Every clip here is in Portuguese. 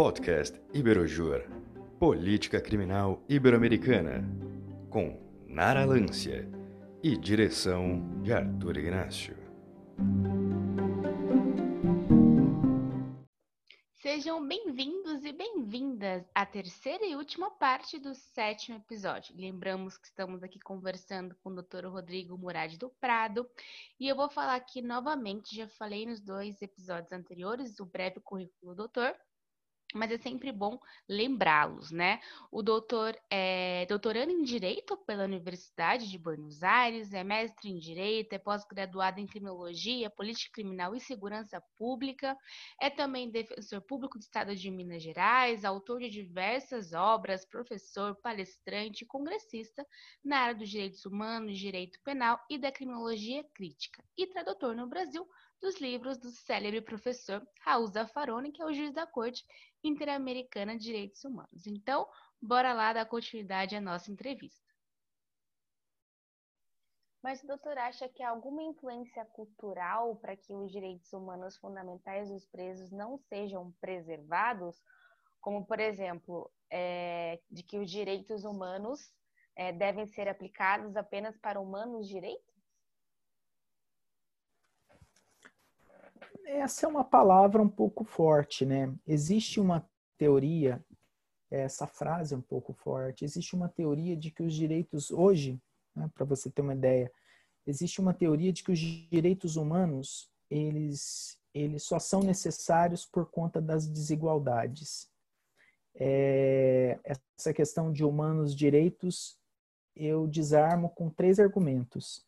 Podcast Iberojur Política Criminal Ibero-Americana com Nara Lância e direção de Arthur Ignacio. Sejam bem-vindos e bem-vindas à terceira e última parte do sétimo episódio. Lembramos que estamos aqui conversando com o Dr. Rodrigo Murad do Prado e eu vou falar aqui novamente, já falei nos dois episódios anteriores, o breve currículo do doutor, mas é sempre bom lembrá-los, né? O doutor é doutorando em Direito pela Universidade de Buenos Aires, é mestre em Direito, é pós-graduado em Criminologia, Política Criminal e Segurança Pública, é também defensor público do Estado de Minas Gerais, autor de diversas obras, professor, palestrante congressista na área dos direitos humanos, direito penal e da criminologia crítica, e tradutor no Brasil dos livros do célebre professor Raul Zaffaroni, que é o juiz da Corte Interamericana de Direitos Humanos. Então, bora lá dar continuidade à nossa entrevista. Mas o doutor acha que há alguma influência cultural para que os direitos humanos fundamentais dos presos não sejam preservados? Como, por exemplo, é, de que os direitos humanos é, devem ser aplicados apenas para humanos direitos? Essa é uma palavra um pouco forte, né? Existe uma teoria, essa frase é um pouco forte, existe uma teoria de que os direitos, hoje, né, para você ter uma ideia, existe uma teoria de que os direitos humanos, eles, eles só são necessários por conta das desigualdades. É, essa questão de humanos direitos, eu desarmo com três argumentos.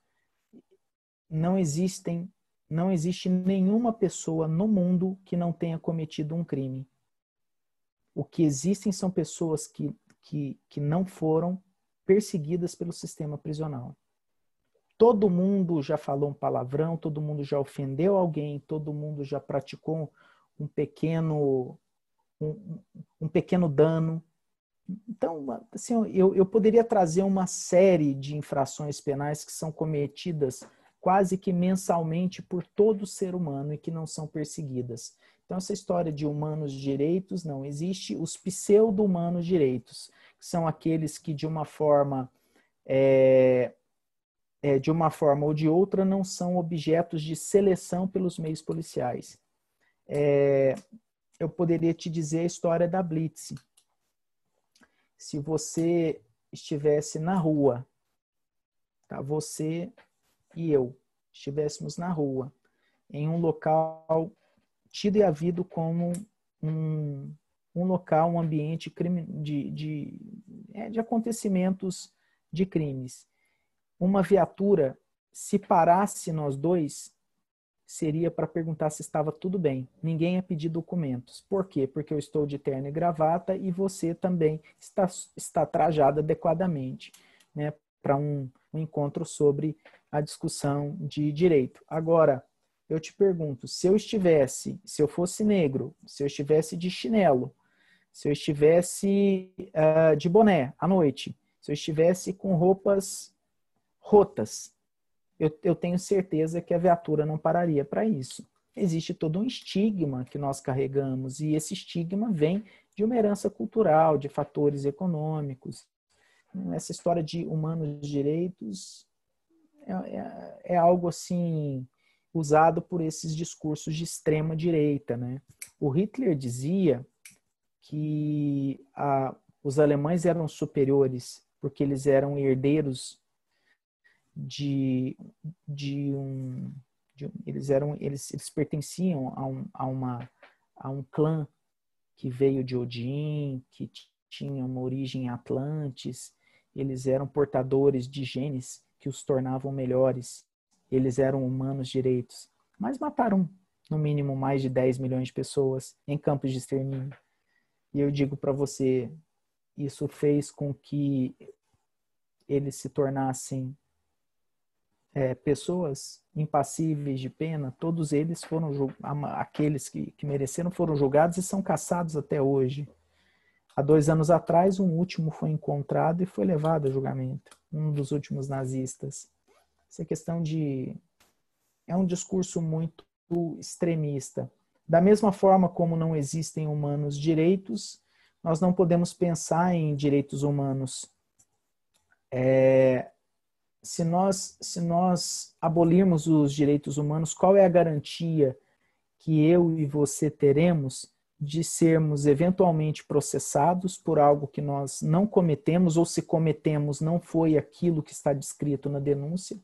Não existem não existe nenhuma pessoa no mundo que não tenha cometido um crime. O que existem são pessoas que, que, que não foram perseguidas pelo sistema prisional. Todo mundo já falou um palavrão, todo mundo já ofendeu alguém, todo mundo já praticou um pequeno, um, um pequeno dano. Então, assim, eu, eu poderia trazer uma série de infrações penais que são cometidas quase que mensalmente por todo ser humano e que não são perseguidas. Então, essa história de humanos direitos não existe. Os pseudo-humanos direitos, que são aqueles que, de uma forma. É, é, de uma forma ou de outra, não são objetos de seleção pelos meios policiais. É, eu poderia te dizer a história da Blitz. Se você estivesse na rua, tá? você e eu estivéssemos na rua, em um local tido e havido como um, um local, um ambiente de, de, é, de acontecimentos de crimes. Uma viatura, se parasse nós dois, seria para perguntar se estava tudo bem. Ninguém ia pedir documentos. Por quê? Porque eu estou de terno e gravata e você também está, está trajado adequadamente né, para um, um encontro sobre a discussão de direito. Agora, eu te pergunto, se eu estivesse, se eu fosse negro, se eu estivesse de chinelo, se eu estivesse uh, de boné à noite, se eu estivesse com roupas rotas, eu, eu tenho certeza que a viatura não pararia para isso. Existe todo um estigma que nós carregamos, e esse estigma vem de uma herança cultural, de fatores econômicos. Essa história de humanos direitos é, é, é algo assim usado por esses discursos de extrema direita, né? O Hitler dizia que a, os alemães eram superiores porque eles eram herdeiros de, de um de, eles eram eles, eles pertenciam a, um, a uma a um clã que veio de Odin, que tinha uma origem em Atlantis, eles eram portadores de genes que os tornavam melhores. Eles eram humanos direitos, mas mataram no mínimo mais de 10 milhões de pessoas em campos de extermínio. E eu digo para você, isso fez com que eles se tornassem é, pessoas impassíveis de pena. Todos eles foram aqueles que, que mereceram foram julgados e são caçados até hoje. Há dois anos atrás, um último foi encontrado e foi levado a julgamento, um dos últimos nazistas. Essa questão de. É um discurso muito extremista. Da mesma forma como não existem humanos direitos, nós não podemos pensar em direitos humanos. É, se nós se nós abolirmos os direitos humanos, qual é a garantia que eu e você teremos de sermos eventualmente processados por algo que nós não cometemos ou se cometemos não foi aquilo que está descrito na denúncia,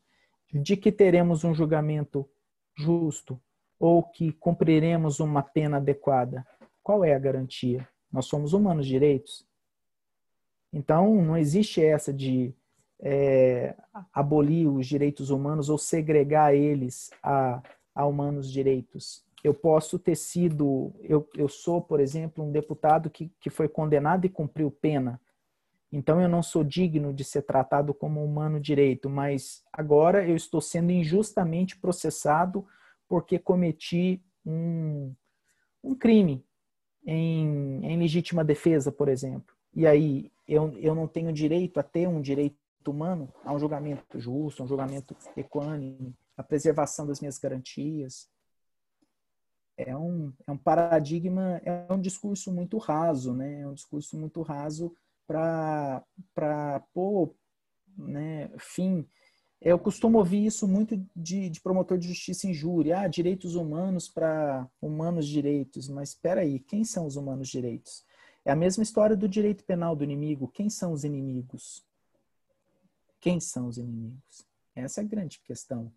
de que teremos um julgamento justo ou que cumpriremos uma pena adequada. Qual é a garantia? Nós somos humanos direitos. Então, não existe essa de é, abolir os direitos humanos ou segregar eles a, a humanos direitos. Eu posso ter sido, eu, eu sou, por exemplo, um deputado que, que foi condenado e cumpriu pena. Então eu não sou digno de ser tratado como humano direito, mas agora eu estou sendo injustamente processado porque cometi um, um crime em, em legítima defesa, por exemplo. E aí eu, eu não tenho direito a ter um direito humano a um julgamento justo, um julgamento equânime, a preservação das minhas garantias. É um, é um paradigma, é um discurso muito raso, né? É um discurso muito raso para pôr né, fim. Eu costumo ouvir isso muito de, de promotor de justiça em júri. Ah, direitos humanos para humanos direitos. Mas espera aí, quem são os humanos direitos? É a mesma história do direito penal do inimigo. Quem são os inimigos? Quem são os inimigos? Essa é a grande questão.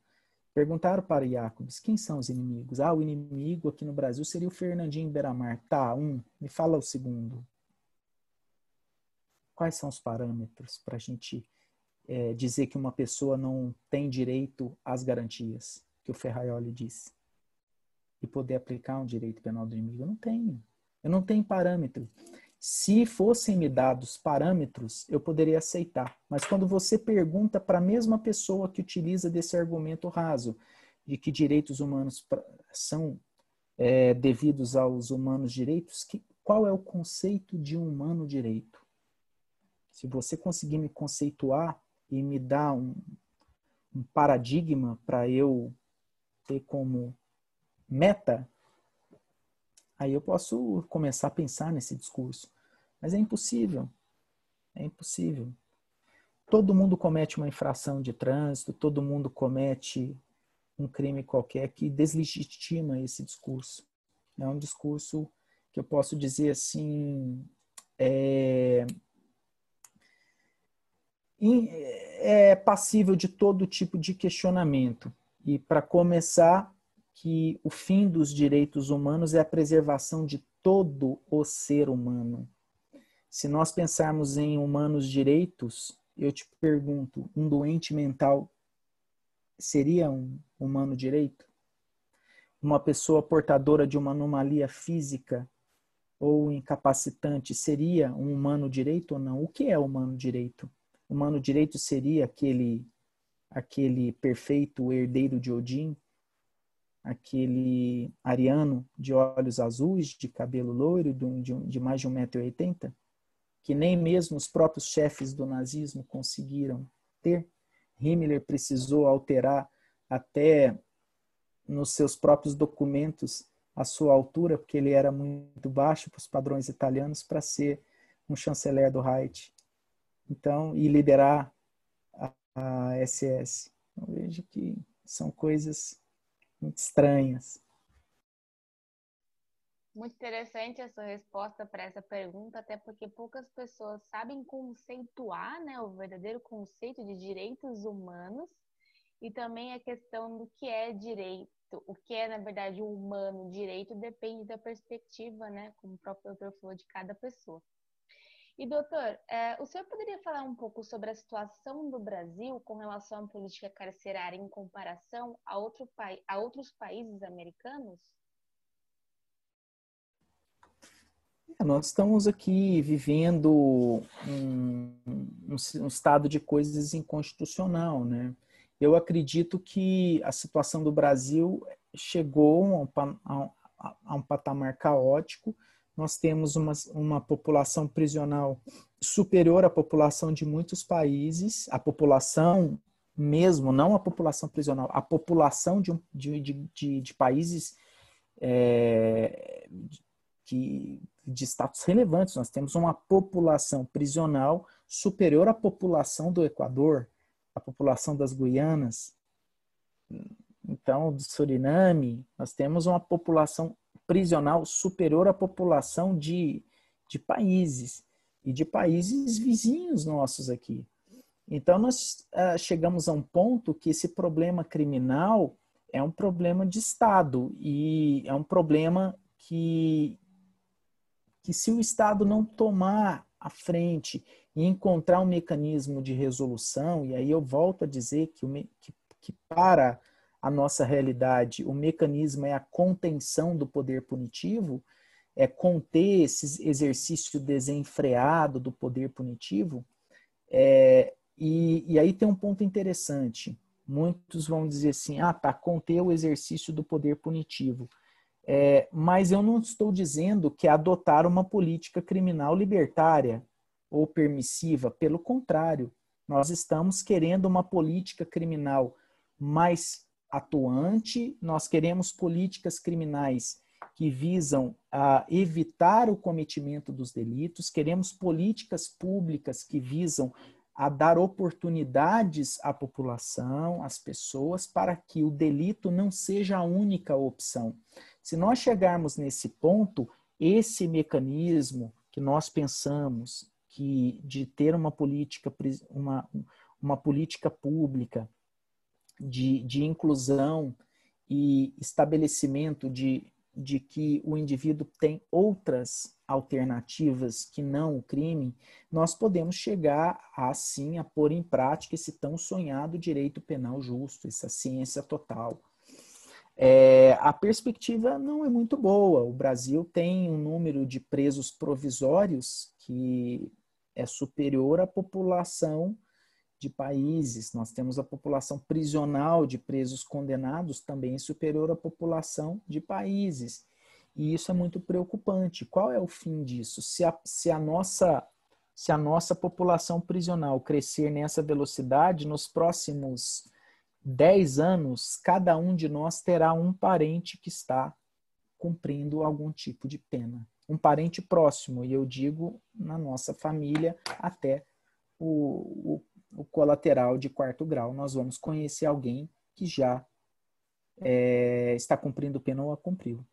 Perguntaram para Jacobs, quem são os inimigos? Ah, o inimigo aqui no Brasil seria o Fernandinho Beiramar. Tá, um. Me fala o segundo. Quais são os parâmetros para a gente é, dizer que uma pessoa não tem direito às garantias que o Ferraioli disse? E poder aplicar um direito penal do inimigo? Eu não tenho. Eu não tenho parâmetro. Se fossem me dados parâmetros, eu poderia aceitar. Mas quando você pergunta para a mesma pessoa que utiliza desse argumento raso, de que direitos humanos são é, devidos aos humanos direitos, que, qual é o conceito de um humano direito? Se você conseguir me conceituar e me dar um, um paradigma para eu ter como meta, aí eu posso começar a pensar nesse discurso. Mas é impossível. É impossível. Todo mundo comete uma infração de trânsito, todo mundo comete um crime qualquer que deslegitima esse discurso. É um discurso que eu posso dizer assim, é, é passível de todo tipo de questionamento. E para começar, que o fim dos direitos humanos é a preservação de todo o ser humano. Se nós pensarmos em humanos direitos, eu te pergunto, um doente mental seria um humano direito? Uma pessoa portadora de uma anomalia física ou incapacitante seria um humano direito ou não? O que é humano direito? Humano direito seria aquele aquele perfeito herdeiro de Odin aquele ariano de olhos azuis, de cabelo loiro, de, de mais de 1,80m, que nem mesmo os próprios chefes do nazismo conseguiram ter. Himmler precisou alterar até nos seus próprios documentos a sua altura, porque ele era muito baixo para os padrões italianos para ser um chanceler do Reich. Então, e liderar a, a SS. Eu vejo que são coisas muito estranhas. Muito interessante a sua resposta para essa pergunta, até porque poucas pessoas sabem conceituar né, o verdadeiro conceito de direitos humanos e também a questão do que é direito. O que é, na verdade, o humano direito depende da perspectiva, né, como o próprio doutor falou, de cada pessoa. E, doutor, é, o senhor poderia falar um pouco sobre a situação do Brasil com relação à política carcerária em comparação a, outro, a outros países americanos? É, nós estamos aqui vivendo um, um, um, estado de coisas inconstitucional, né? Eu acredito que a situação do Brasil chegou a um, a, a um patamar caótico, nós temos uma, uma população prisional superior à população de muitos países, a população mesmo, não a população prisional, a população de, de, de, de países é, que, de status relevantes. Nós temos uma população prisional superior à população do Equador, a população das Guianas, então do Suriname. Nós temos uma população prisional superior à população de, de países e de países vizinhos nossos aqui. Então, nós uh, chegamos a um ponto que esse problema criminal é um problema de Estado e é um problema que, que se o Estado não tomar a frente e encontrar um mecanismo de resolução, e aí eu volto a dizer que, que, que para a nossa realidade o mecanismo é a contenção do poder punitivo, é conter esse exercício desenfreado do poder punitivo, é, e, e aí tem um ponto interessante. Muitos vão dizer assim, ah, tá, conter o exercício do poder punitivo. É, mas eu não estou dizendo que é adotar uma política criminal libertária ou permissiva. Pelo contrário, nós estamos querendo uma política criminal mais atuante, nós queremos políticas criminais que visam a evitar o cometimento dos delitos, queremos políticas públicas que visam a dar oportunidades à população, às pessoas, para que o delito não seja a única opção. Se nós chegarmos nesse ponto, esse mecanismo que nós pensamos que de ter uma política, uma, uma política pública de, de inclusão e estabelecimento de, de que o indivíduo tem outras alternativas que não o crime, nós podemos chegar assim a pôr em prática esse tão sonhado direito penal justo, essa ciência total. É, a perspectiva não é muito boa. O Brasil tem um número de presos provisórios que é superior à população de países. Nós temos a população prisional de presos condenados também superior à população de países. E isso é muito preocupante. Qual é o fim disso? Se a, se a, nossa, se a nossa população prisional crescer nessa velocidade, nos próximos 10 anos, cada um de nós terá um parente que está cumprindo algum tipo de pena. Um parente próximo, e eu digo na nossa família, até o, o, o colateral de quarto grau. Nós vamos conhecer alguém que já é, está cumprindo pena ou a cumpriu.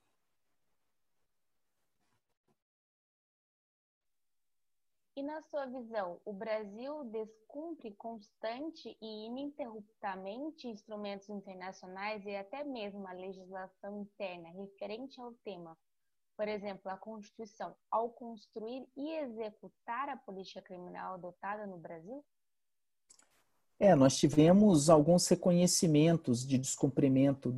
E na sua visão, o Brasil descumpre constante e ininterruptamente instrumentos internacionais e até mesmo a legislação interna referente ao tema? Por exemplo, a Constituição, ao construir e executar a política criminal adotada no Brasil? É, nós tivemos alguns reconhecimentos de descumprimento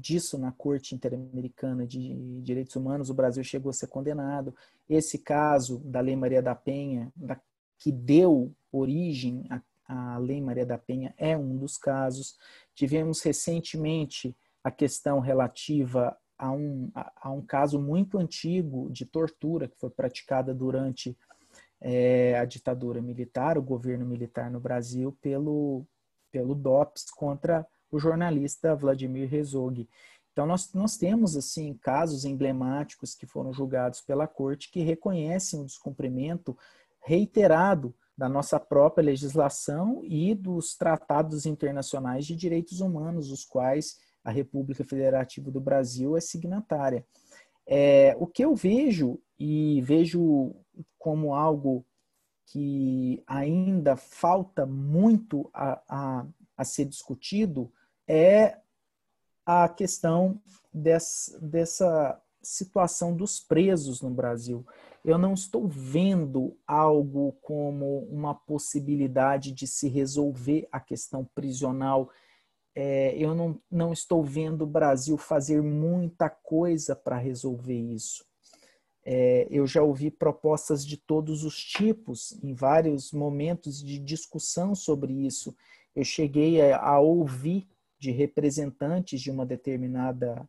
disso na Corte Interamericana de Direitos Humanos. O Brasil chegou a ser condenado. Esse caso da Lei Maria da Penha, da, que deu origem à, Lei Maria da Penha, é um dos casos. Tivemos recentemente a questão relativa a um, a, a um caso muito antigo de tortura que foi praticada durante é, a ditadura militar, o governo militar no Brasil, pelo, pelo DOPS contra o jornalista Vladimir Herzog. Então, nós, nós temos, assim, casos emblemáticos que foram julgados pela corte que reconhecem o descumprimento reiterado da nossa própria legislação e dos tratados internacionais de direitos humanos, os quais a República Federativa do Brasil é signatária. É, o que eu vejo, e vejo como algo que ainda falta muito a, a, a ser discutido, é a questão dessa, dessa situação dos presos no Brasil. Eu não estou vendo algo como uma possibilidade de se resolver a questão prisional é, eu não, não estou vendo o Brasil fazer muita coisa para resolver isso. É, eu já ouvi propostas de todos os tipos, em vários momentos de discussão sobre isso. Eu cheguei a, a ouvir de representantes de uma determinada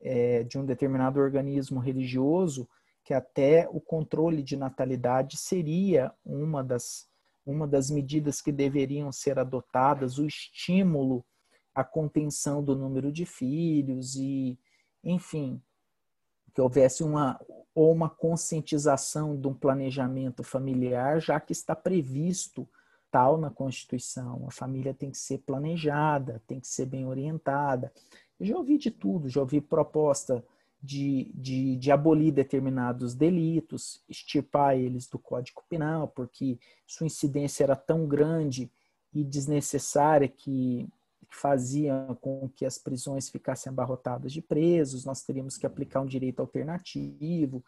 é, de um determinado organismo religioso que até o controle de natalidade seria uma das uma das medidas que deveriam ser adotadas, o estímulo a contenção do número de filhos e, enfim, que houvesse uma ou uma conscientização de um planejamento familiar, já que está previsto tal na Constituição. A família tem que ser planejada, tem que ser bem orientada. Eu já ouvi de tudo, já ouvi proposta de, de, de, abolir determinados delitos, extirpar eles do Código Penal, porque sua incidência era tão grande e desnecessária que, que fazia com que as prisões ficassem abarrotadas de presos, nós teríamos que aplicar um direito alternativo.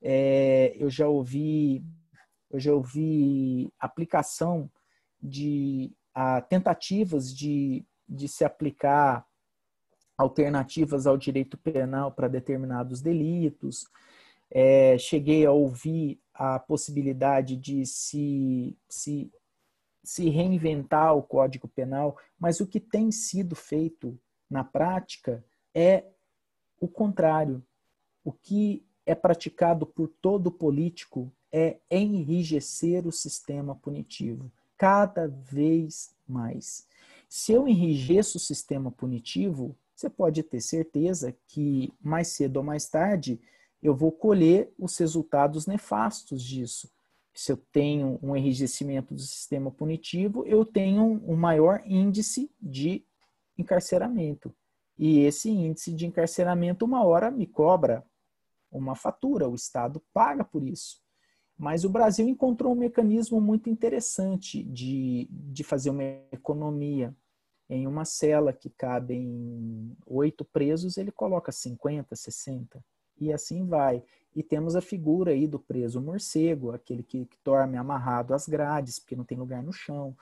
É, eu já ouvi eu já ouvi aplicação de a, tentativas de, de se aplicar alternativas ao direito penal para determinados delitos. É, cheguei a ouvir a possibilidade de se, se, se reinventar o Código Penal, mas o que tem sido feito na prática é o contrário. O que é praticado por todo político é enrijecer o sistema punitivo, cada vez mais. Se eu enrijeço o sistema punitivo, você pode ter certeza que mais cedo ou mais tarde eu vou colher os resultados nefastos disso. Se eu tenho um enrijecimento do sistema punitivo, eu tenho um maior índice de encarceramento. E esse índice de encarceramento, uma hora, me cobra uma fatura, o Estado paga por isso. Mas o Brasil encontrou um mecanismo muito interessante de, de fazer uma economia em uma cela que cabem oito presos, ele coloca 50, 60 e assim vai. E temos a figura aí do preso morcego, aquele que, que dorme amarrado às grades, porque não tem lugar no chão.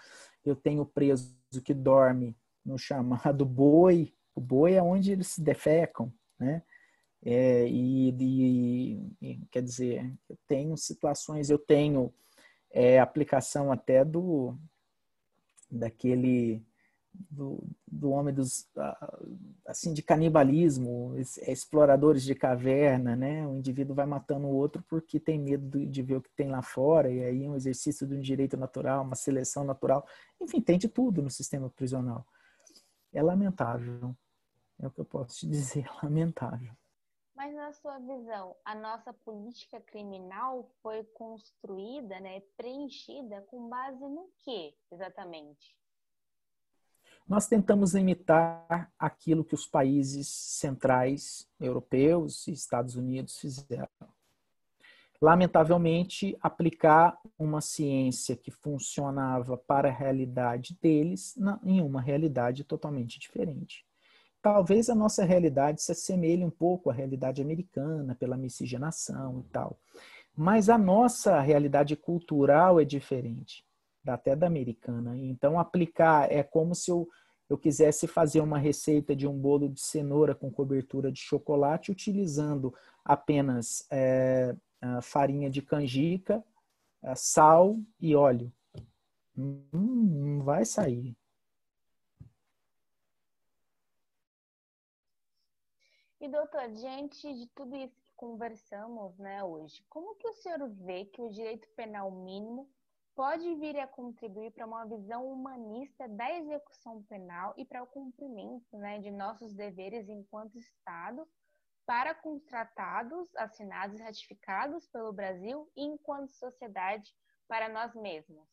Eu tenho o preso que dorme no chamado boi. O boi é onde eles se defecam, né? É, e, e, quer dizer, eu tenho situações, eu tenho é, aplicação até do daquele do, do homem dos assim de canibalismo, é, exploradores de caverna, né? O indivíduo vai matando o outro porque tem medo de ver o que tem lá fora e aí um exercício de um direito natural, uma seleção natural, enfim, tem de tudo no sistema prisional. É lamentável, é o que eu posso te dizer, lamentável. Mas na sua visão, a nossa política criminal foi construída, né, preenchida com base no que, exatamente? Nós tentamos imitar aquilo que os países centrais europeus e Estados Unidos fizeram. Lamentavelmente, aplicar uma ciência que funcionava para a realidade deles em uma realidade totalmente diferente. Talvez a nossa realidade se assemelhe um pouco à realidade americana, pela miscigenação e tal. Mas a nossa realidade cultural é diferente até da americana. Então, aplicar é como se eu, eu quisesse fazer uma receita de um bolo de cenoura com cobertura de chocolate utilizando apenas é, farinha de canjica, sal e óleo. Hum, não vai sair. E doutor, diante de tudo isso que conversamos né, hoje, como que o senhor vê que o direito penal mínimo pode vir a contribuir para uma visão humanista da execução penal e para o cumprimento né, de nossos deveres enquanto Estado para com os tratados assinados e ratificados pelo Brasil e enquanto sociedade para nós mesmos?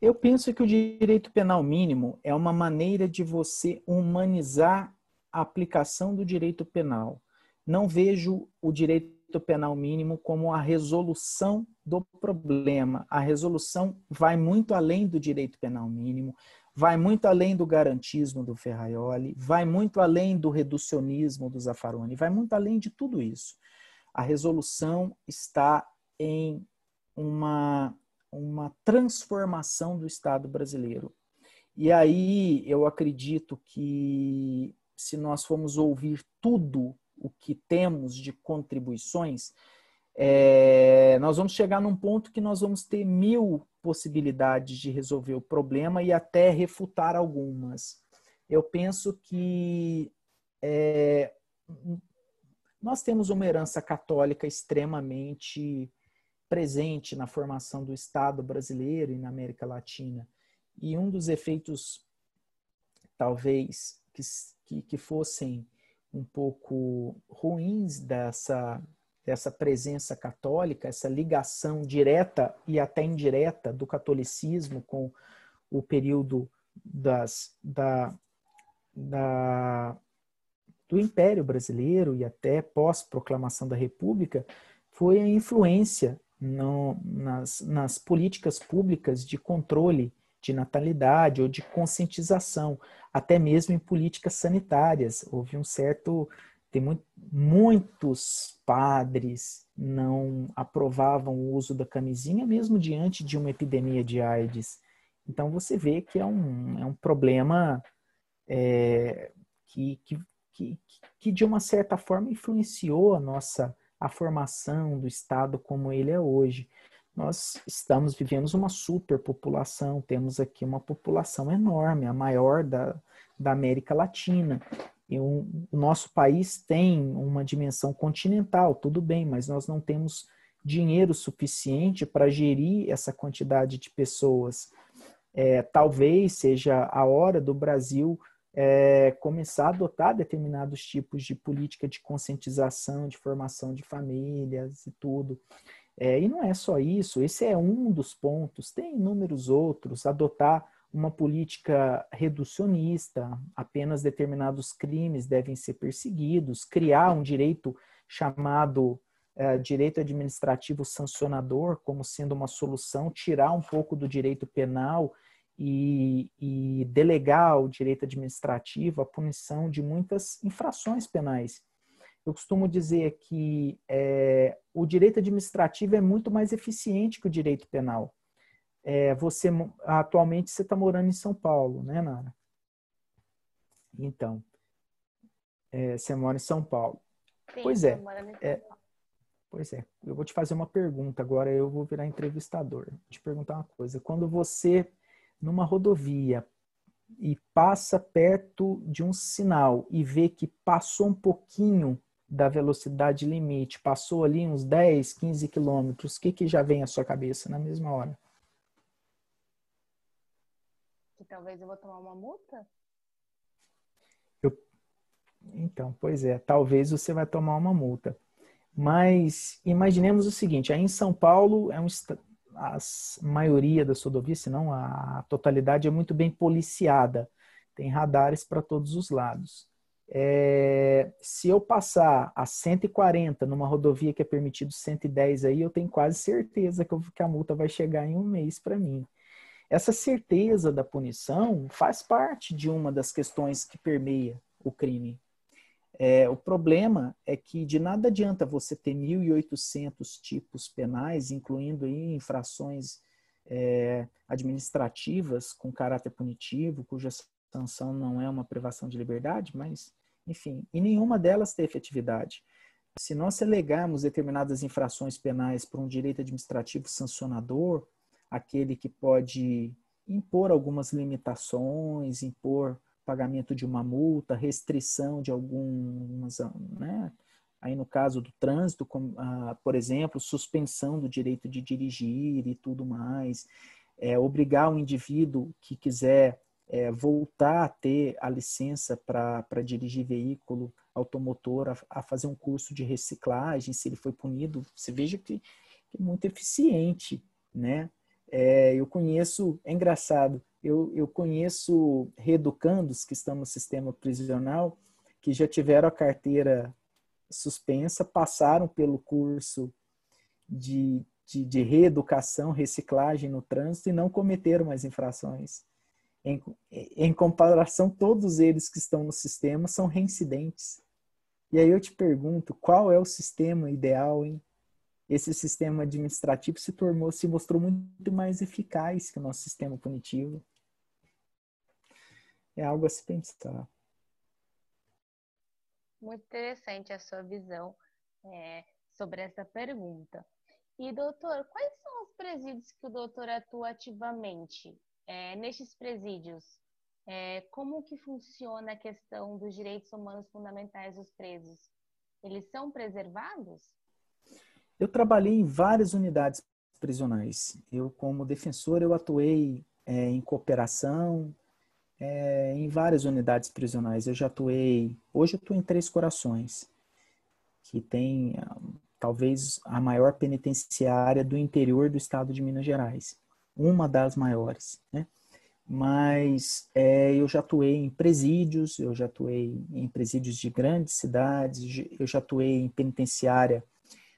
Eu penso que o direito penal mínimo é uma maneira de você humanizar a aplicação do direito penal. Não vejo o direito penal mínimo como a resolução do problema. A resolução vai muito além do direito penal mínimo, vai muito além do garantismo do Ferraioli, vai muito além do reducionismo do Zaffaroni, vai muito além de tudo isso. A resolução está em uma, uma transformação do Estado brasileiro. E aí eu acredito que se nós formos ouvir tudo o que temos de contribuições, é, nós vamos chegar num ponto que nós vamos ter mil possibilidades de resolver o problema e até refutar algumas. Eu penso que é, nós temos uma herança católica extremamente presente na formação do Estado brasileiro e na América Latina. E um dos efeitos, talvez, que, que, que fossem um pouco ruins dessa, dessa presença católica, essa ligação direta e até indireta do catolicismo com o período das, da, da, do Império Brasileiro e até pós-proclamação da República, foi a influência no, nas, nas políticas públicas de controle de natalidade ou de conscientização, até mesmo em políticas sanitárias. Houve um certo. Tem muito, muitos padres não aprovavam o uso da camisinha, mesmo diante de uma epidemia de AIDS. Então você vê que é um, é um problema é, que, que, que, que, de uma certa forma, influenciou a nossa a formação do Estado como ele é hoje nós estamos vivendo uma superpopulação, temos aqui uma população enorme, a maior da, da América Latina. E o, o nosso país tem uma dimensão continental, tudo bem, mas nós não temos dinheiro suficiente para gerir essa quantidade de pessoas. É, talvez seja a hora do Brasil é, começar a adotar determinados tipos de política de conscientização, de formação de famílias e tudo. É, e não é só isso, esse é um dos pontos, tem inúmeros outros. Adotar uma política reducionista, apenas determinados crimes devem ser perseguidos, criar um direito chamado é, direito administrativo sancionador como sendo uma solução, tirar um pouco do direito penal e, e delegar ao direito administrativo a punição de muitas infrações penais. Eu costumo dizer que é, o direito administrativo é muito mais eficiente que o direito penal. É, você atualmente você está morando em São Paulo, né, Nara? Então, é, você mora em São Paulo. Sim, pois é, é. Pois é. Eu vou te fazer uma pergunta agora. Eu vou virar entrevistador. Vou te perguntar uma coisa. Quando você numa rodovia e passa perto de um sinal e vê que passou um pouquinho da velocidade limite, passou ali uns 10, 15 quilômetros, o que, que já vem à sua cabeça na mesma hora? Que talvez eu vou tomar uma multa? Eu... Então, pois é, talvez você vai tomar uma multa. Mas imaginemos o seguinte, aí em São Paulo é um a maioria das rodovias, se não a totalidade é muito bem policiada. Tem radares para todos os lados. É, se eu passar a 140 numa rodovia que é permitido 110 aí, eu tenho quase certeza que, eu, que a multa vai chegar em um mês para mim. Essa certeza da punição faz parte de uma das questões que permeia o crime. É, o problema é que de nada adianta você ter 1.800 tipos penais, incluindo infrações é, administrativas com caráter punitivo, cuja sanção não é uma privação de liberdade, mas enfim, e nenhuma delas tem efetividade. Se nós relegarmos determinadas infrações penais para um direito administrativo sancionador, aquele que pode impor algumas limitações, impor pagamento de uma multa, restrição de algumas, né? Aí no caso do trânsito, ah, por exemplo, suspensão do direito de dirigir e tudo mais, é, obrigar o indivíduo que quiser é, voltar a ter a licença para dirigir veículo automotor, a, a, fazer um curso de reciclagem, se ele foi punido, você veja que, que é muito eficiente, né? É, eu conheço, é engraçado, eu, eu conheço reeducandos que estão no sistema prisional que já tiveram a carteira suspensa, passaram pelo curso de, de, de reeducação, reciclagem no trânsito e não cometeram mais infrações. Em, em comparação, todos eles que estão no sistema são reincidentes. E aí eu te pergunto, qual é o sistema ideal, hein? Esse sistema administrativo se tornou, se mostrou muito mais eficaz que o nosso sistema punitivo. É algo a se pensar. Muito interessante a sua visão é, sobre essa pergunta. E, doutor, quais são os presídios que o doutor atua ativamente? É, nestes presídios, é, como que funciona a questão dos direitos humanos fundamentais dos presos? Eles são preservados? Eu trabalhei em várias unidades prisionais. Eu, como defensor, eu atuei é, em cooperação, é, em várias unidades prisionais. Eu já atuei, hoje eu estou em Três Corações, que tem talvez a maior penitenciária do interior do estado de Minas Gerais, uma das maiores, né? Mas é, eu já atuei em presídios, eu já atuei em presídios de grandes cidades, eu já atuei em penitenciária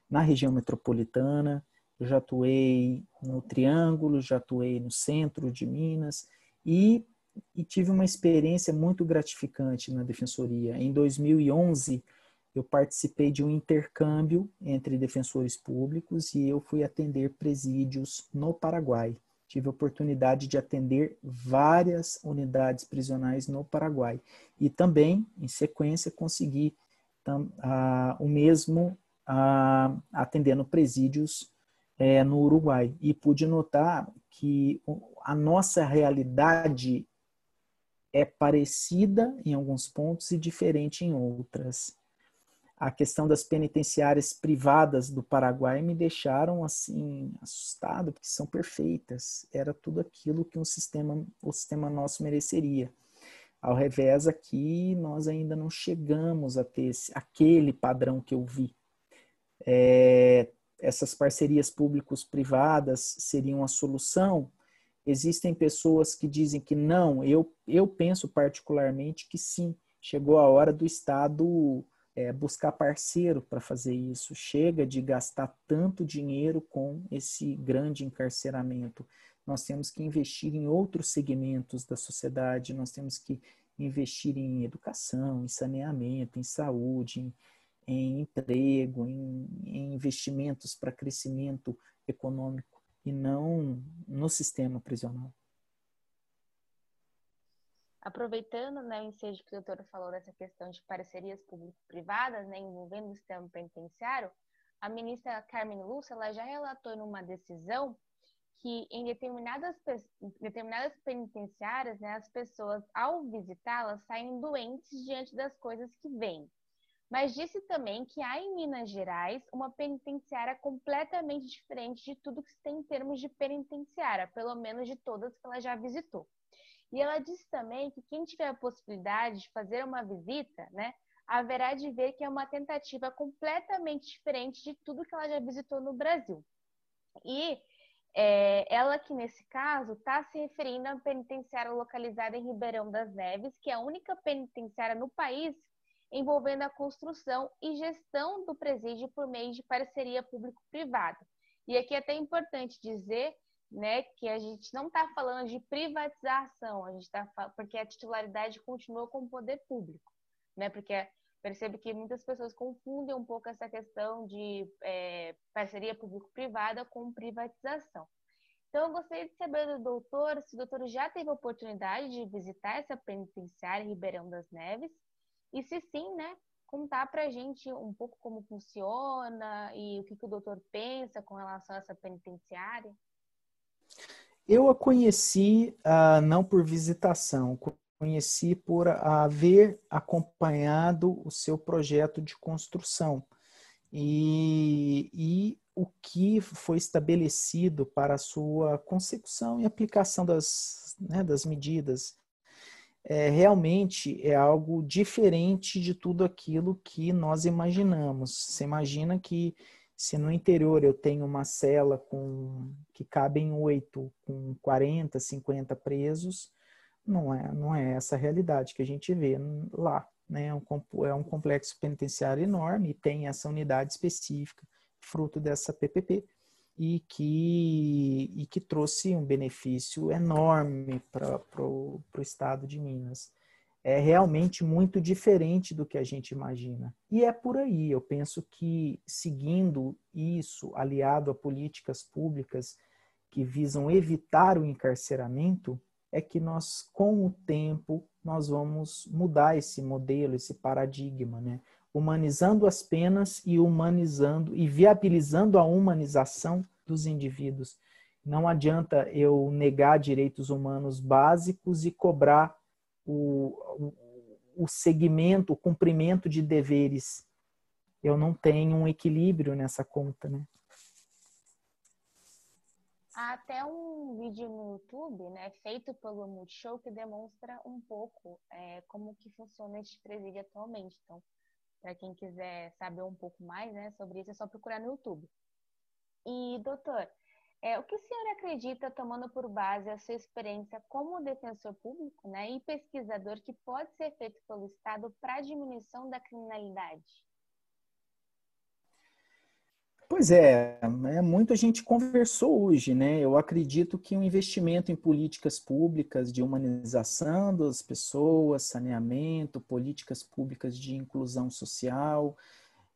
na região metropolitana, eu já atuei no Triângulo, já atuei no centro de Minas e, e tive uma experiência muito gratificante na defensoria. Em 2011, eu participei de um intercâmbio entre defensores públicos e eu fui atender presídios no Paraguai. Tive a oportunidade de atender várias unidades prisionais no Paraguai. E também, em sequência, consegui uh, o mesmo uh, atendendo presídios uh, no Uruguai. E pude notar que a nossa realidade é parecida em alguns pontos e diferente em outras a questão das penitenciárias privadas do Paraguai me deixaram assim assustado porque são perfeitas. Era tudo aquilo que um sistema o sistema nosso mereceria. Ao revés aqui nós ainda não chegamos a ter esse, aquele padrão que eu vi. É, essas parcerias públicos privadas seriam a solução? Existem pessoas que dizem que não. Eu eu penso particularmente que sim. Chegou a hora do Estado é, buscar parceiro para fazer isso. Chega de gastar tanto dinheiro com esse grande encarceramento. Nós temos que investir em outros segmentos da sociedade, nós temos que investir em educação, em saneamento, em saúde, em, em emprego, em, em investimentos para crescimento econômico e não no sistema prisional. Aproveitando né, o ensejo que o doutor falou dessa questão de parcerias público-privadas, né, envolvendo o sistema penitenciário, a ministra Carmen Lúcia ela já relatou numa decisão que em determinadas, determinadas penitenciárias, né, as pessoas, ao visitá-las, saem doentes diante das coisas que vêm. Mas disse também que há em Minas Gerais uma penitenciária completamente diferente de tudo que se tem em termos de penitenciária, pelo menos de todas que ela já visitou. E ela disse também que quem tiver a possibilidade de fazer uma visita, né, haverá de ver que é uma tentativa completamente diferente de tudo que ela já visitou no Brasil. E é, ela que nesse caso está se referindo à penitenciária localizada em Ribeirão das Neves, que é a única penitenciária no país envolvendo a construção e gestão do presídio por meio de parceria público-privada. E aqui é até importante dizer né, que a gente não está falando de privatização, a gente está porque a titularidade continua com o poder público, né? Porque percebo que muitas pessoas confundem um pouco essa questão de é, parceria público-privada com privatização. Então, eu gostaria de saber do doutor se o doutor já teve a oportunidade de visitar essa penitenciária Ribeirão das Neves e se sim, né, contar para a gente um pouco como funciona e o que, que o doutor pensa com relação a essa penitenciária. Eu a conheci uh, não por visitação, conheci por haver acompanhado o seu projeto de construção e, e o que foi estabelecido para a sua consecução e aplicação das, né, das medidas. É, realmente é algo diferente de tudo aquilo que nós imaginamos. Você imagina que se no interior eu tenho uma cela com que cabem oito, com 40, 50 presos, não é, não é essa a realidade que a gente vê lá. Né? É, um, é complexo penitenciário enorme e tem essa unidade específica, fruto dessa PPP, e que, e que trouxe um benefício enorme para o estado de Minas é realmente muito diferente do que a gente imagina. E é por aí, eu penso que seguindo isso, aliado a políticas públicas que visam evitar o encarceramento, é que nós, com o tempo, nós vamos mudar esse modelo, esse paradigma, né? Humanizando as penas e humanizando e viabilizando a humanização dos indivíduos. Não adianta eu negar direitos humanos básicos e cobrar o, o, segmento, o cumprimento de deveres. Eu não tenho um equilíbrio nessa conta, né? Há até um vídeo no YouTube, né, feito pelo Multishow, que demonstra um pouco é, como que funciona este presídio atualmente. Então, para quem quiser saber um pouco mais né, sobre isso, é só procurar no YouTube. E, doutor, é, o que o senhor acredita, tomando por base a sua experiência como defensor público né, e pesquisador, que pode ser feito pelo Estado para a diminuição da criminalidade? Pois é, é, muito a gente conversou hoje, né? Eu acredito que um investimento em políticas públicas de humanização das pessoas, saneamento, políticas públicas de inclusão social,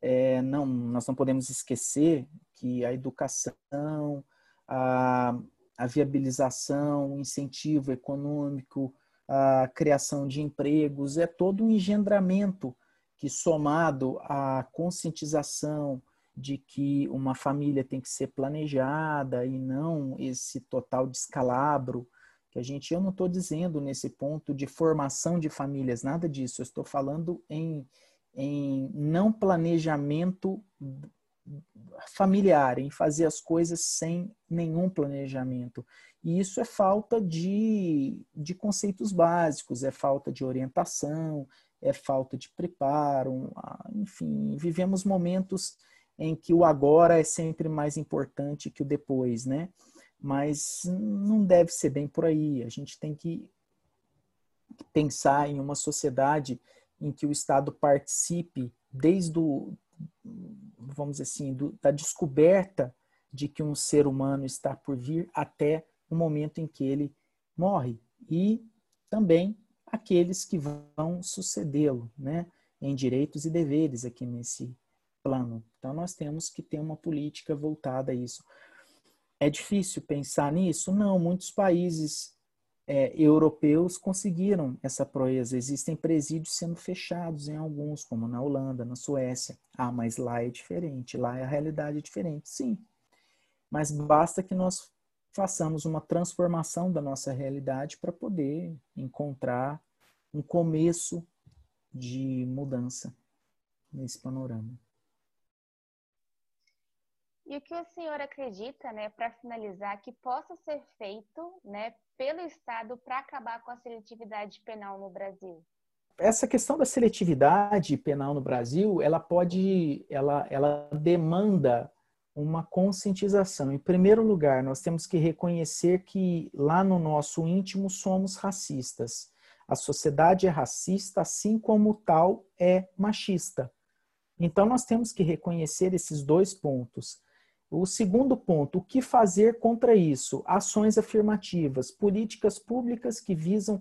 é, não, nós não podemos esquecer que a educação, a, a viabilização, o incentivo econômico, a criação de empregos, é todo um engendramento que, somado à conscientização de que uma família tem que ser planejada e não esse total descalabro que a gente, eu não estou dizendo nesse ponto de formação de famílias, nada disso, eu estou falando em, em não planejamento familiar, em fazer as coisas sem nenhum planejamento. E isso é falta de, de conceitos básicos, é falta de orientação, é falta de preparo, enfim, vivemos momentos em que o agora é sempre mais importante que o depois, né? Mas não deve ser bem por aí. A gente tem que pensar em uma sociedade em que o Estado participe desde o, vamos dizer assim, do, da descoberta de que um ser humano está por vir até o momento em que ele morre e também aqueles que vão sucedê-lo, né, em direitos e deveres aqui nesse plano. Então nós temos que ter uma política voltada a isso. É difícil pensar nisso? Não, muitos países é, europeus conseguiram essa proeza. Existem presídios sendo fechados em alguns, como na Holanda, na Suécia. Ah, mas lá é diferente, lá a realidade é diferente. Sim, mas basta que nós façamos uma transformação da nossa realidade para poder encontrar um começo de mudança nesse panorama. E o que o senhor acredita, né, para finalizar, que possa ser feito, né, pelo Estado para acabar com a seletividade penal no Brasil? Essa questão da seletividade penal no Brasil, ela pode, ela, ela demanda uma conscientização. Em primeiro lugar, nós temos que reconhecer que lá no nosso íntimo somos racistas. A sociedade é racista, assim como tal é machista. Então, nós temos que reconhecer esses dois pontos. O segundo ponto, o que fazer contra isso? Ações afirmativas, políticas públicas que visam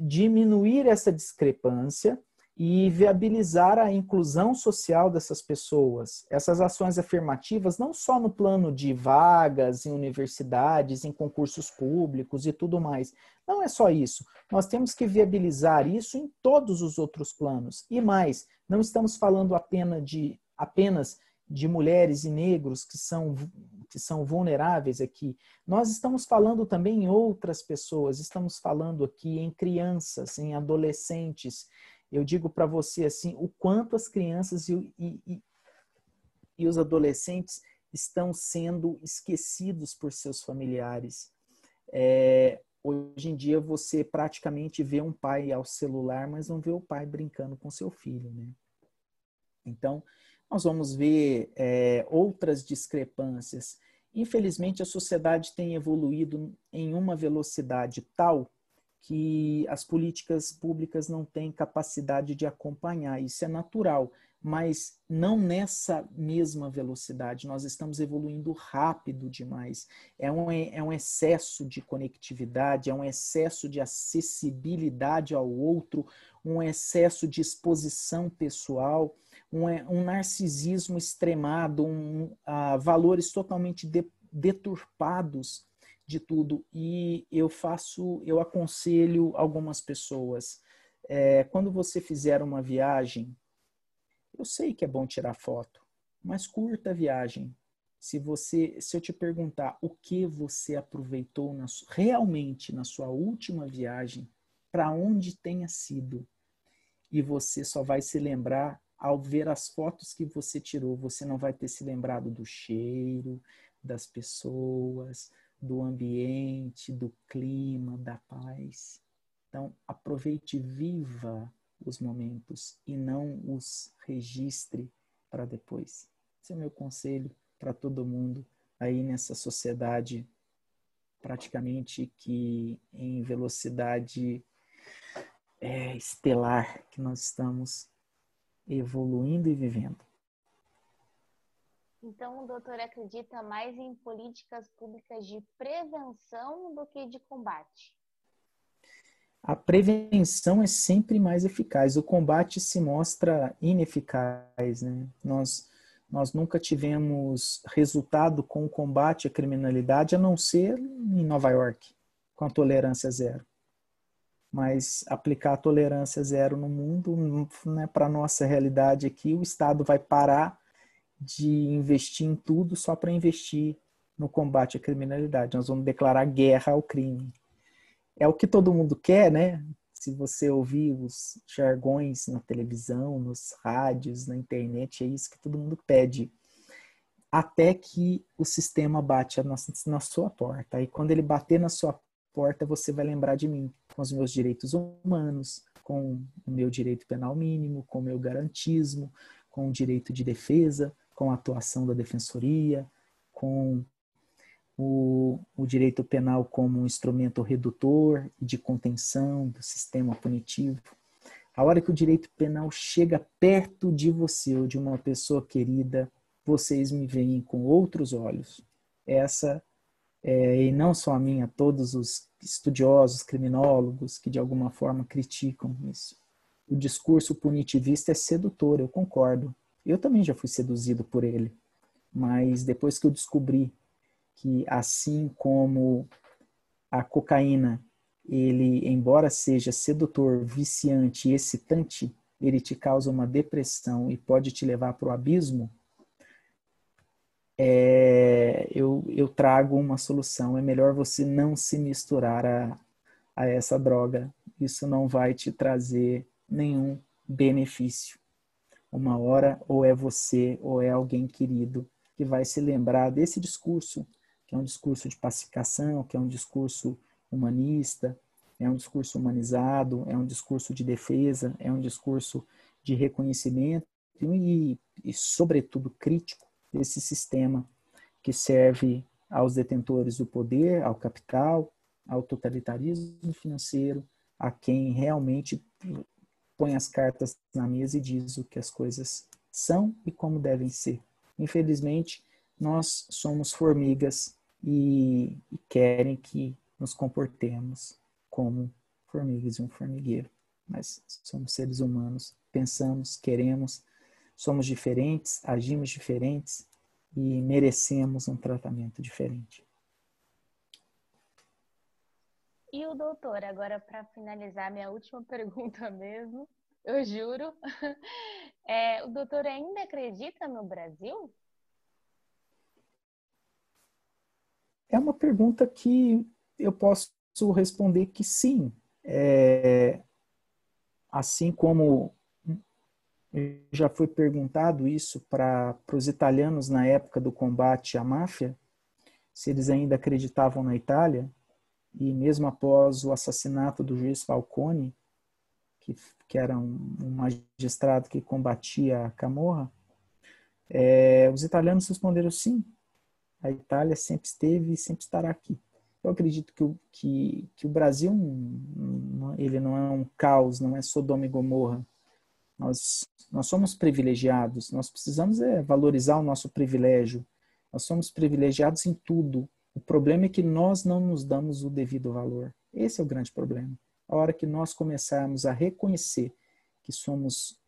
diminuir essa discrepância e viabilizar a inclusão social dessas pessoas. Essas ações afirmativas, não só no plano de vagas em universidades, em concursos públicos e tudo mais. Não é só isso. Nós temos que viabilizar isso em todos os outros planos. E mais, não estamos falando apenas de, apenas de mulheres e negros que são, que são vulneráveis aqui. Nós estamos falando também em outras pessoas, estamos falando aqui em crianças, em adolescentes. Eu digo para você assim, o quanto as crianças e, e, e os adolescentes estão sendo esquecidos por seus familiares. É, hoje em dia você praticamente vê um pai ao celular, mas não vê o pai brincando com seu filho, né? Então, nós vamos ver é, outras discrepâncias. Infelizmente, a sociedade tem evoluído em uma velocidade tal que as políticas públicas não têm capacidade de acompanhar. Isso é natural, mas não nessa mesma velocidade. Nós estamos evoluindo rápido demais. É um, é um excesso de conectividade, é um excesso de acessibilidade ao outro, um excesso de exposição pessoal um, é, um narcisismo extremado, um, uh, valores totalmente de, deturpados de tudo. E eu faço, eu aconselho algumas pessoas, é, quando você fizer uma viagem, eu sei que é bom tirar foto, mas curta a viagem. Se você, se eu te perguntar o que você aproveitou na, realmente na sua última viagem, para onde tenha sido, e você só vai se lembrar ao ver as fotos que você tirou, você não vai ter se lembrado do cheiro, das pessoas, do ambiente, do clima, da paz. Então, aproveite, viva os momentos e não os registre para depois. Esse é o meu conselho para todo mundo aí nessa sociedade praticamente que em velocidade é, estelar que nós estamos evoluindo e vivendo. Então, o doutor acredita mais em políticas públicas de prevenção do que de combate? A prevenção é sempre mais eficaz. O combate se mostra ineficaz, né? Nós nós nunca tivemos resultado com o combate à criminalidade, a não ser em Nova York, com a tolerância zero. Mas aplicar a tolerância zero no mundo, né, para nossa realidade aqui, o Estado vai parar de investir em tudo só para investir no combate à criminalidade. Nós vamos declarar guerra ao crime. É o que todo mundo quer, né? Se você ouvir os jargões na televisão, nos rádios, na internet, é isso que todo mundo pede. Até que o sistema bate na, na sua porta. E quando ele bater na sua porta, você vai lembrar de mim, com os meus direitos humanos, com o meu direito penal mínimo, com o meu garantismo, com o direito de defesa, com a atuação da defensoria, com o, o, direito penal como um instrumento redutor de contenção do sistema punitivo. A hora que o direito penal chega perto de você ou de uma pessoa querida, vocês me veem com outros olhos. Essa, é, e não só a minha, todos os estudiosos, criminólogos que de alguma forma criticam isso. O discurso punitivista é sedutor, eu concordo. Eu também já fui seduzido por ele, mas depois que eu descobri que assim como a cocaína, ele, embora seja sedutor, viciante e excitante, ele te causa uma depressão e pode te levar para o abismo, é, eu, eu trago uma solução. É melhor você não se misturar a, a essa droga. Isso não vai te trazer nenhum benefício uma hora, ou é você, ou é alguém querido que vai se lembrar desse discurso, que é um discurso de pacificação, que é um discurso humanista, é um discurso humanizado, é um discurso de defesa, é um discurso de reconhecimento e, e sobretudo, crítico desse sistema que serve aos detentores do poder, ao capital, ao totalitarismo financeiro, a quem realmente põe as cartas na mesa e diz o que as coisas são e como devem ser. Infelizmente, nós somos formigas e, e querem que nos comportemos como formigas e um formigueiro. Mas somos seres humanos, pensamos, queremos, somos diferentes, agimos diferentes e merecemos um tratamento diferente. E o doutor, agora para finalizar minha última pergunta mesmo, eu juro. É, o doutor ainda acredita no Brasil? É uma pergunta que eu posso responder que sim. É, assim como já foi perguntado isso para os italianos na época do combate à máfia, se eles ainda acreditavam na Itália, e mesmo após o assassinato do juiz Falcone, que, que era um, um magistrado que combatia a Camorra, é, os italianos responderam sim, a Itália sempre esteve e sempre estará aqui. Eu acredito que o, que, que o Brasil ele não é um caos, não é Sodoma e Gomorra. Nós, nós somos privilegiados, nós precisamos é, valorizar o nosso privilégio. Nós somos privilegiados em tudo, o problema é que nós não nos damos o devido valor. Esse é o grande problema. A hora que nós começarmos a reconhecer que somos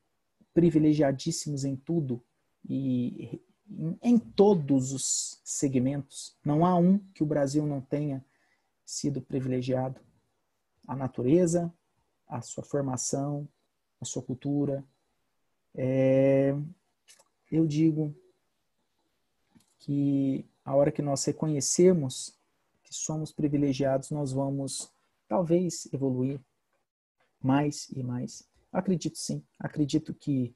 privilegiadíssimos em tudo e em todos os segmentos, não há um que o Brasil não tenha sido privilegiado. A natureza, a sua formação, a sua cultura. É, eu digo que a hora que nós reconhecermos que somos privilegiados, nós vamos talvez evoluir mais e mais. Acredito sim, acredito que,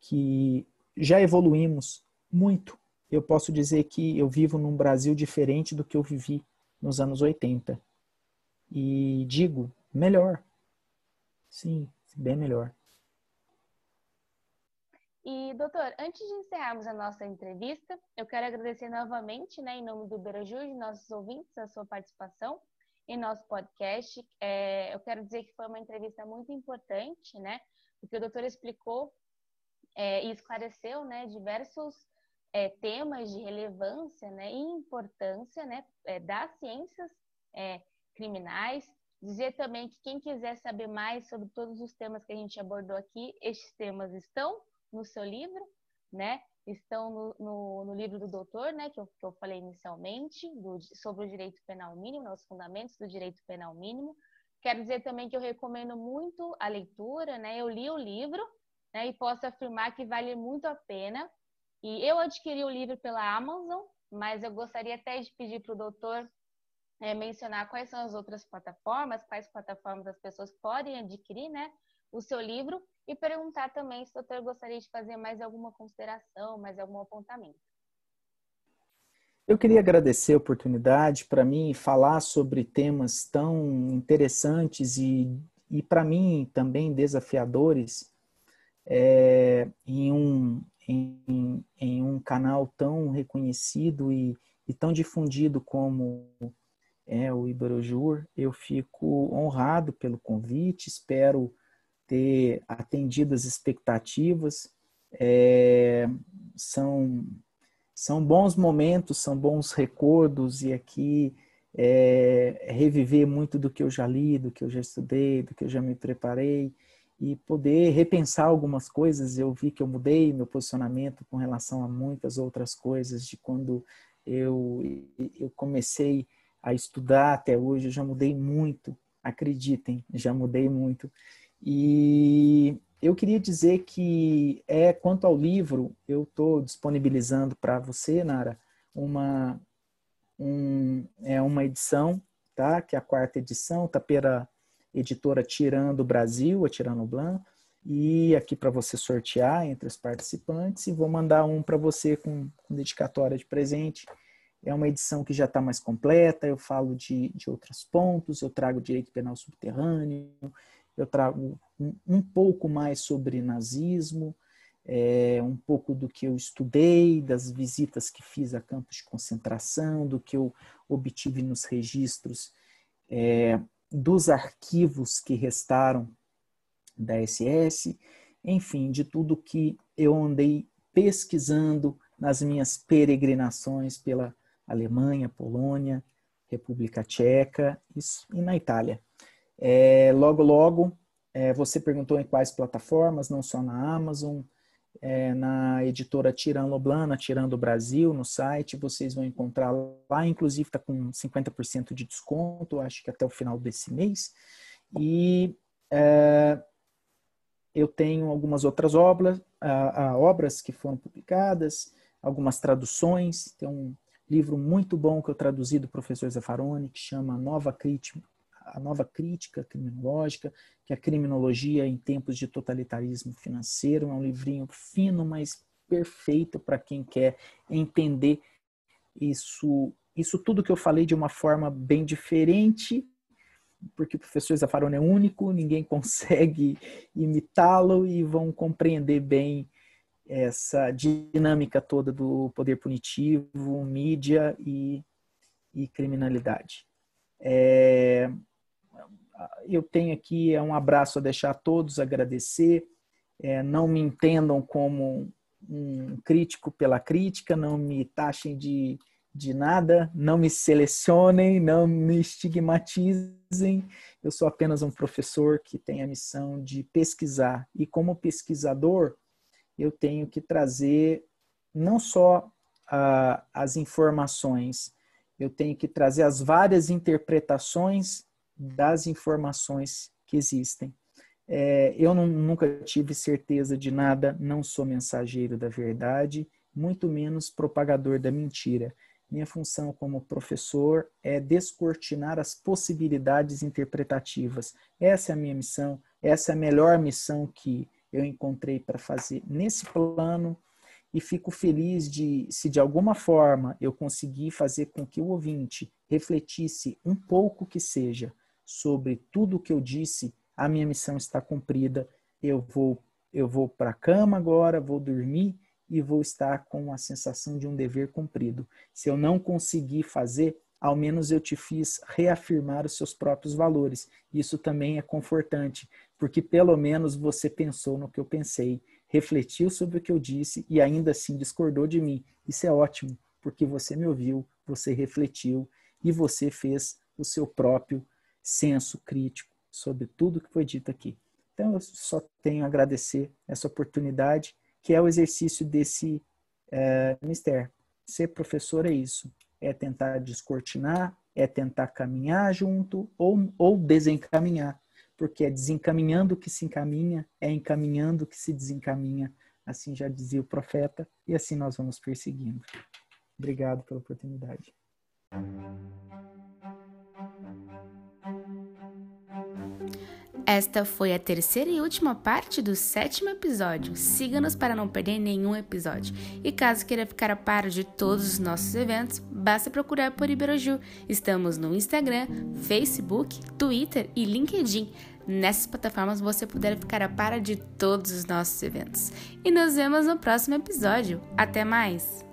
que já evoluímos muito. Eu posso dizer que eu vivo num Brasil diferente do que eu vivi nos anos 80. E digo, melhor. Sim, bem melhor. E, doutor, antes de encerrarmos a nossa entrevista, eu quero agradecer novamente, né, em nome do Beiraju e nossos ouvintes, a sua participação em nosso podcast. É, eu quero dizer que foi uma entrevista muito importante, né, porque o doutor explicou é, e esclareceu, né, diversos é, temas de relevância, né, e importância, né, é, das ciências é, criminais. Dizer também que quem quiser saber mais sobre todos os temas que a gente abordou aqui, estes temas estão no seu livro, né? Estão no, no, no livro do doutor, né? Que eu, que eu falei inicialmente, do, sobre o direito penal mínimo, os fundamentos do direito penal mínimo. Quero dizer também que eu recomendo muito a leitura, né? Eu li o livro, né? E posso afirmar que vale muito a pena. E eu adquiri o livro pela Amazon, mas eu gostaria até de pedir para o doutor é, mencionar quais são as outras plataformas, quais plataformas as pessoas podem adquirir, né? O seu livro e perguntar também se o doutor gostaria de fazer mais alguma consideração, mais algum apontamento. Eu queria agradecer a oportunidade para mim falar sobre temas tão interessantes e, e para mim também desafiadores é, em, um, em, em, um canal tão reconhecido e, e tão difundido como é o Iberojur. Eu fico honrado pelo convite, espero ter atendido as expectativas. É, são, são bons momentos, são bons recordos, e aqui é, reviver muito do que eu já li, do que eu já estudei, do que eu já me preparei, e poder repensar algumas coisas. Eu vi que eu mudei meu posicionamento com relação a muitas outras coisas, de quando eu, eu comecei a estudar até hoje, eu já mudei muito, acreditem, já mudei muito. E eu queria dizer que é quanto ao livro, eu estou disponibilizando para você, Nara, uma um, é uma edição, tá? Que é a quarta edição, tá pela editora Tirando Brasil, a Tirando Blanc, e aqui para você sortear entre os participantes e vou mandar um para você com, com dedicatória de presente. É uma edição que já está mais completa, eu falo de, de outros pontos, eu trago direito penal subterrâneo, eu trago um, um pouco mais sobre nazismo, é, um pouco do que eu estudei, das visitas que fiz a campos de concentração, do que eu obtive nos registros é, dos arquivos que restaram da SS, enfim, de tudo que eu andei pesquisando nas minhas peregrinações pela Alemanha, Polônia, República Tcheca e na Itália. É, logo, logo, é, você perguntou em quais plataformas, não só na Amazon, é, na editora Tirando Loblana, Tirando Brasil, no site, vocês vão encontrar lá, inclusive está com 50% de desconto, acho que até o final desse mês. E é, eu tenho algumas outras obras, a, a, obras que foram publicadas, algumas traduções, tem um livro muito bom que eu traduzi do professor Zaffaroni, que chama Nova Crítica, a nova crítica criminológica, que é a criminologia em tempos de totalitarismo financeiro. É um livrinho fino, mas perfeito para quem quer entender isso, isso tudo que eu falei de uma forma bem diferente, porque o professor Zaffaroni é único, ninguém consegue imitá-lo e vão compreender bem essa dinâmica toda do poder punitivo, mídia e, e criminalidade. É, eu tenho aqui é um abraço a deixar a todos, agradecer. É, não me entendam como um crítico pela crítica, não me taxem de, de nada, não me selecionem, não me estigmatizem. Eu sou apenas um professor que tem a missão de pesquisar. E como pesquisador, eu tenho que trazer não só as informações, eu tenho que trazer as várias interpretações das informações que existem. É, eu não, nunca tive certeza de nada, não sou mensageiro da verdade, muito menos propagador da mentira. Minha função como professor é descortinar as possibilidades interpretativas. Essa é a minha missão, essa é a melhor missão que eu encontrei para fazer nesse plano e fico feliz de, se de alguma forma eu conseguir fazer com que o ouvinte refletisse um pouco que seja sobre tudo o que eu disse, a minha missão está cumprida. Eu vou eu vou para a cama agora, vou dormir e vou estar com a sensação de um dever cumprido. Se eu não conseguir fazer, ao menos eu te fiz reafirmar os seus próprios valores. Isso também é confortante, porque pelo menos você pensou no que eu pensei, refletiu sobre o que eu disse e ainda assim discordou de mim. Isso é ótimo, porque você me ouviu, você refletiu e você fez o seu próprio senso crítico sobre tudo que foi dito aqui. Então eu só tenho a agradecer essa oportunidade, que é o exercício desse é, mistério. Ser professor é isso, é tentar descortinar, é tentar caminhar junto ou, ou desencaminhar, porque é desencaminhando que se encaminha, é encaminhando que se desencaminha, assim já dizia o profeta, e assim nós vamos perseguindo. Obrigado pela oportunidade. Esta foi a terceira e última parte do sétimo episódio. Siga-nos para não perder nenhum episódio. E caso queira ficar a par de todos os nossos eventos, basta procurar por Iberoju. Estamos no Instagram, Facebook, Twitter e LinkedIn. Nessas plataformas você poderá ficar a par de todos os nossos eventos. E nos vemos no próximo episódio. Até mais!